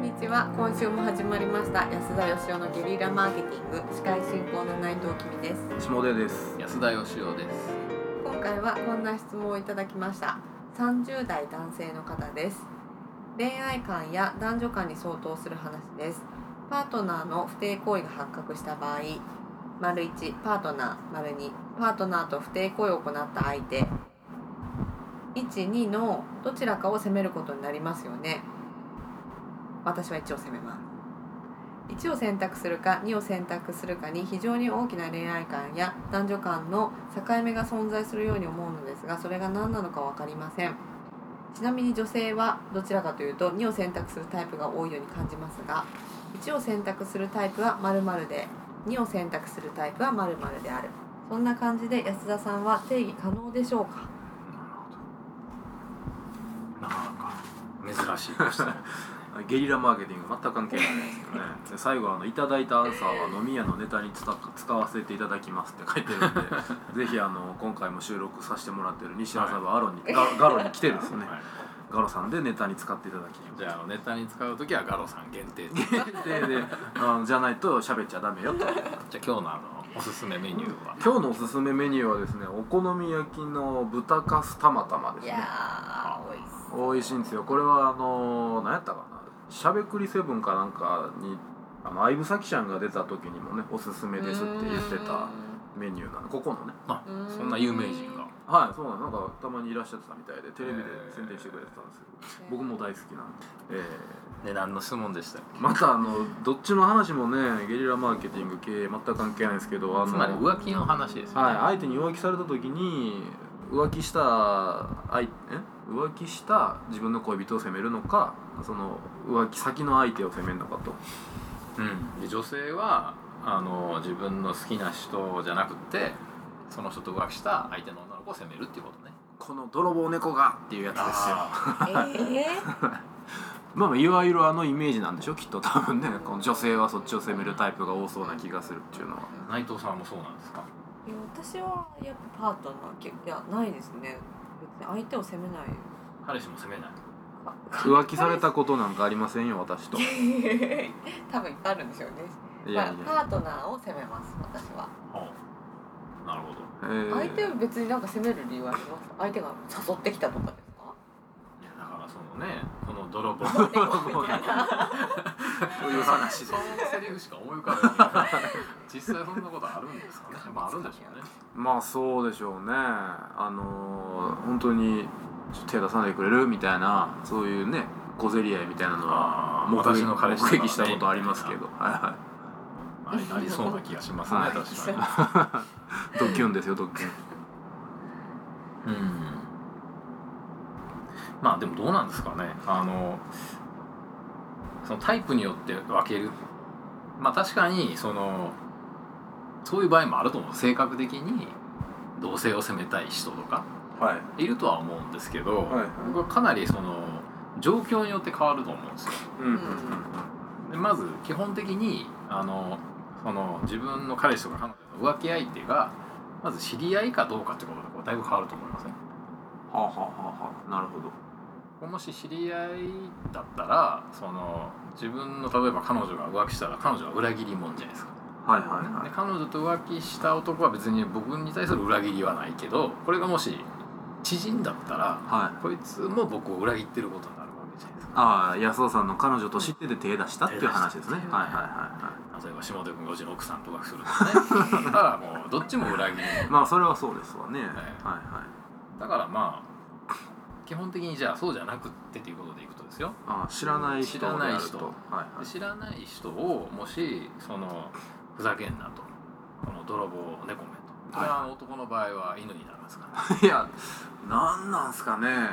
んにちは。今週も始まりました。安田義雄のゲリラマーケティング。司会進行の内藤君です。下出です。安田義雄です。今回はこんな質問をいただきました。30代男性の方です。恋愛観や男女間に相当する話です。パートナーの不貞行為が発覚した場合丸1パートナー丸2パートナーと不貞行為を行った相手。12のどちらかを責めることになりますよね私は1を責めます1を選択するか2を選択するかに非常に大きな恋愛観や男女間の境目が存在するように思うのですがそれが何なのか分かりません。ちなみに女性はどちらかというと2を選択するタイプが多いように感じますが1を選択するタイプは〇〇で2を選択するタイプは〇〇である。そんな感じで安田さんは定義可能でしょうか？なかなか珍しいでしたね ゲリラマーケティング全く関係ないですけどね。で最後あの「いただいたアンサーは飲み屋のネタに使使わせていただきます」って書いてるんで ぜひあの今回も収録させてもらってる西麻布アロンに、ガガロに来てですね。はい。ガロさんでネタに使っていただきじゃあネタに使う時はガロさん限定ででであじゃないと喋っちゃダメよと。じゃあ今日のあのおすすめメニューは？今日のおすすめメニューはですねお好み焼きの豚かすたまたまですいや美味しそう。美味しいんですよ。これはあの何やったかな？しゃべくりセブンかなんかにあの相武咲ちゃんが出た時にもねおすすめですって言ってたメニューなの。ここのね。あうんそんな有名人が。はいそうなの。なんかたまにいらっしゃってたみたいでテレビで宣伝してくれてたんですけど僕も大好きなんで、え値段の質問でしたまたあのどっちの話もねゲリラマーケティング系全く関係ないんですけどあのつまり浮気の話ですよね、はい、相手に浮気された時に浮気した相え？浮気した自分の恋人を責めるのかその浮気先の相手を責めるのかと。うん、で女性はあの自分の好きな人じゃなくってその人と浮気した相手の女の子を責めるっていうことね。この泥棒猫がっていうやつですよ。あえ まあまあいわゆるあのイメージなんでしょ？きっと多分ね。この女性はそっちを責めるタイプが多そうな気がするっていうのは。ー内藤さんもそうなんですか？ーいや私はやっぱパートナーいやないですね。別に相手を責めない。彼氏も責めない浮気されたことなんかありませんよ私と。い 多分いっぱいあるんですよね。やいや。まあパートナーを責めます私は。なるほど。えー。相手を別になんか責める理由はあります相手が誘ってきたとかですか？いやだからそのねこの泥棒。そういう話で。そのセリフしか思い浮かべない。実際そんなことあるんですかね？まああるんでしょうね。まあそうでしょうね。あのー本当に手出さないでくれる？みたいなそういうね小競り合いみたいなのは目撃私の彼氏目撃したことありますけど、はいはあれなりそうな気がしますね、はい。確かに。い ドッキュンですよドッキュン。うん。まあでもどうなんですかね。あのそのタイプによって分ける。まあ確かにそのそういう場合もあると思う。性格的に同性を責めたい人とか。はい。いるとは思うんですけど、はい僕はかなりその状況によって変わると思うんですよ。でまず基本的にあのその自分の彼氏とか彼女の浮気相手がまず知り合いかどうかってことでこうだいぶ変わると思いますねはあはあはあはあ。なるほど。もし知り合いだったらその自分の例えば彼女が浮気したら彼女は裏切り者じゃないですか、はいはいはい。で彼女と浮気した男は別に僕に対する裏切りはないけどこれがもし知人だったらはい。こいつも僕を裏切ってることになるわけじゃないですか。ああ安田さんの彼女と知ってて手出したっていう話ですね。手出したはいはいはい例えば下手君がうちの奥さんと浮気するとかね。だからもうどっちも裏切りはいまあそれはそうですわね。はい。いはい。だからまあ基本的にじゃあそうじゃなくってということでいくとですよ。ああ知らない人知らない人。はいはい。知らない人をもしそのふざけんなと。この泥棒猫め男の場合は犬になるんですから、いやなんなんすかね。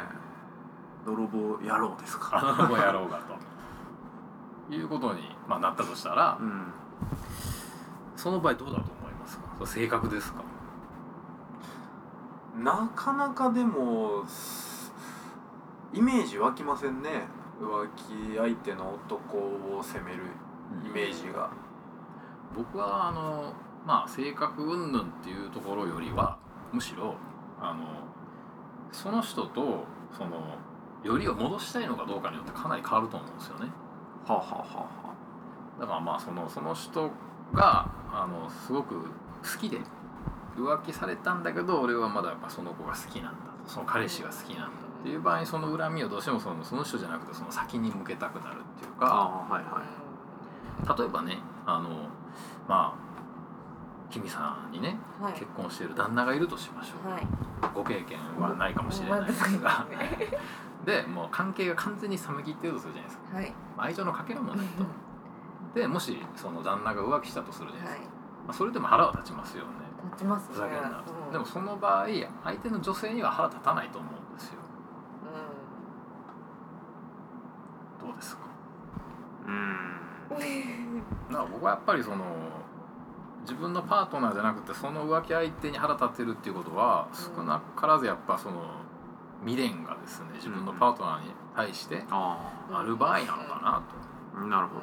泥棒野郎ですか。泥棒野郎がと。いうことに、まあ、なったとしたらうん。その場合どうだと思いますか？それ正確ですか？なかなかでもイメージ湧きませんね。浮気相手の男を責めるイメージが、僕はあのまあ性格云々っていうところよりはむしろあのその人とそのよりを戻したいのかどうかによってかなり変わると思うんですよね。はあはあはあはだからまあそのその人があのすごく好きで浮気されたんだけど俺はまだやっぱその子が好きなんだその彼氏が好きなんだっていう場合にその恨みをどうしてもそのその人じゃなくてその先に向けたくなるっていうあかあはいはい例えばねあのまあ君さんにねはい。結婚している旦那がいるとしましょう、はい。ご経験はないかもしれない。ですが。でもう関係が完全に冷め切ってるとするじゃないですか。はい。愛情のかけらもないと。でもしその旦那が浮気したとするじゃないですか、はい。まあ、それでも腹は立ちますよね。立ちますね。ふざけんなと、うん。でもその場合相手の女性には腹立たないと思うんですよ。どうですか？うん。だから僕はやっぱりその自分のパートナーじゃなくてその浮気相手に腹立ってるっていうことは少なからずやっぱその未練がですね自分のパートナーに対してあある場合なのかなと。あなるほど。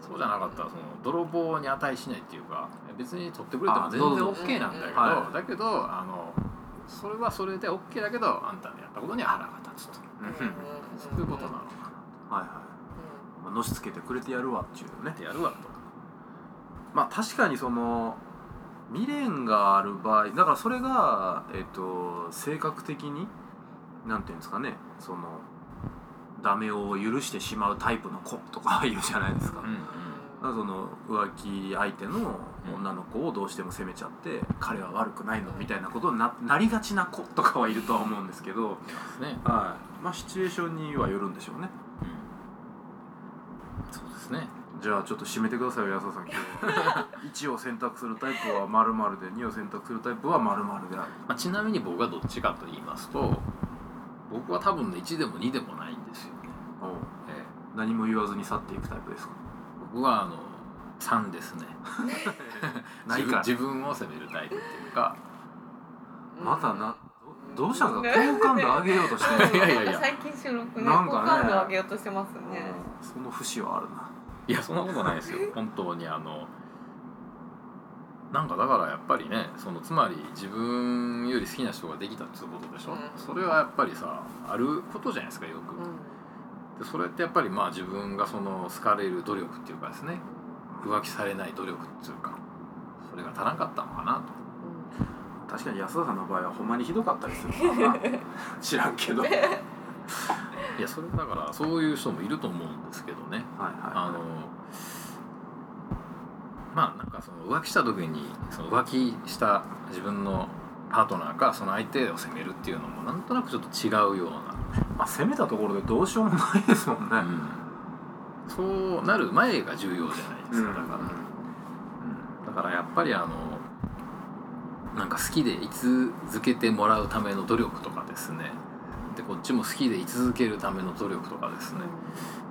そうじゃなかったらその泥棒に値しないっていうか別に取ってくれても全然 OK なんだけど、はい。だけどあのそれはそれで OK だけどあんたのやったことには腹が立つと。そういうことなのかなはいはい。まあのしつけてくれてやるわっていうね。やるわと。まあ確かにその未練がある場合だからそれがえっ、と性格的になんていうんですかねそのダメを許してしまうタイプの子とか 言うじゃないですか,、うんうん。その浮気相手の女の子をどうしても責めちゃって、彼は悪くないのみたいなことにななりがちな子とかはいるとは思うんですけど、ね。はい、まあシチュエーションにはよるんでしょうね。うん。そうですね。じゃあちょっと締めてくださいよ安田さん。今日は1を選択するタイプは〇〇で2を選択するタイプは〇〇である。まあ、ちなみに僕はどっちかと言いますと僕は多分ね1でも2でもないんですよね。ええ。何も言わずに去っていくタイプですか？僕はあの3ですね。ないか自分自分を責めるタイプっていうか。またなどどうしたんですか？好感度上げようとして いやいやいや。最近収録ねなんかね。好感度上げようとしてますね。その節はあるないやそんなことないですよ。本当にあのなんかだからやっぱりねそのつまり自分より好きな人ができたっていうことでしょ、うん。それはやっぱりさあることじゃないですかよく、うでそれってやっぱりまあ自分がその好かれる努力っていうかですね浮気されない努力っていうかそれが足らんかったのかなと。確かに安田さんの場合はほんまにひどかったりするからな。知らんけど。はいいやそれだからそういう人もいると思うんですけどね。あはのまあなんかその浮気した時にその浮気した自分のパートナーがその相手を責めるっていうのもなんとなくちょっと違うような、いまあ攻めたところでどうしようもないですもんね。そうなる前が重要じゃないですか、だから、うん。だからやっぱりあのなんか好きで居続けてもらうための努力とかですねでこっちも好きで居続けるための努力とかですね。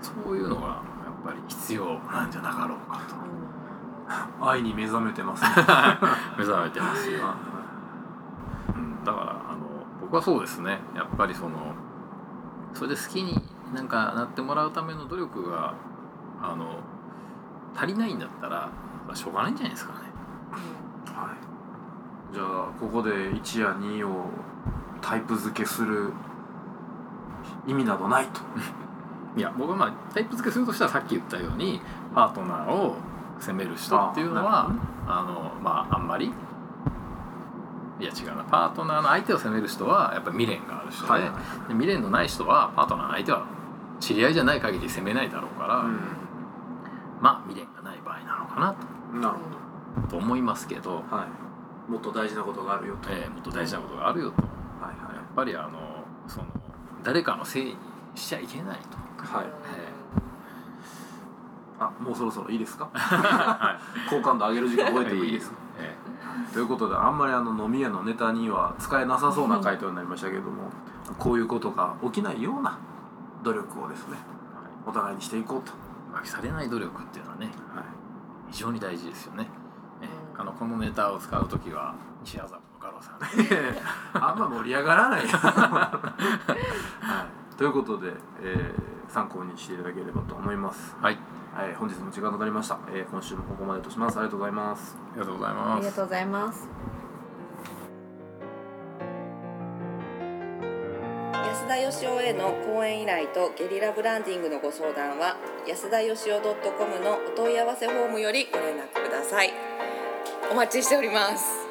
そういうのがやっぱり必要なんじゃなかろうかと。愛に目覚めてますね。目覚めてますよ、うん、だからあの僕はそうですね。やっぱりそのそれで好きになんかなってもらうための努力があの足りないんだったらまあしょうがないんじゃないですかね。はい、じゃあここで1や2をタイプ付けする意味などないと。いや僕はまあタイプ付けするとしたらさっき言ったようにパートナーを責める人っていうのはあのまああんまりいや違うな。パートナーの相手を責める人はやっぱり未練がある人で,、はいで未練のない人はパートナーの相手は知り合いじゃない限り責めないだろうから、まあ未練がない場合なのかなうんなるとと思いますけど、ほどはい。もっと大事なことがあるよと、えーもっと大事なことがあるよと。やはい。っぱりあのその誰かのせいにしちゃいけないと。はい。はいあもうそろそろいいですか？は好感度上げる時間覚えてもいいですか？えということであんまりあの飲み屋のネタには使えなさそうな回答になりましたけどもこういうことが起きないような努力をですねお互いにしていこうと、ー浮気されない努力っていうのはねはい、非常に大事ですよね。えうん。あのこのネタを使う時は西麻布のガロさん。あんま盛り上がらない、ということで、えー参考にしていただければと思います、はい。はい、本日も時間となりました、えー今週もここまでとします。ありがとうございます。ありがとうございあます。りがとうございます。安安田義雄への講演依頼とゲリラブランディングのご相談は安田義雄 .com のお問い合わせフォームよりご連絡ください。お待ちしております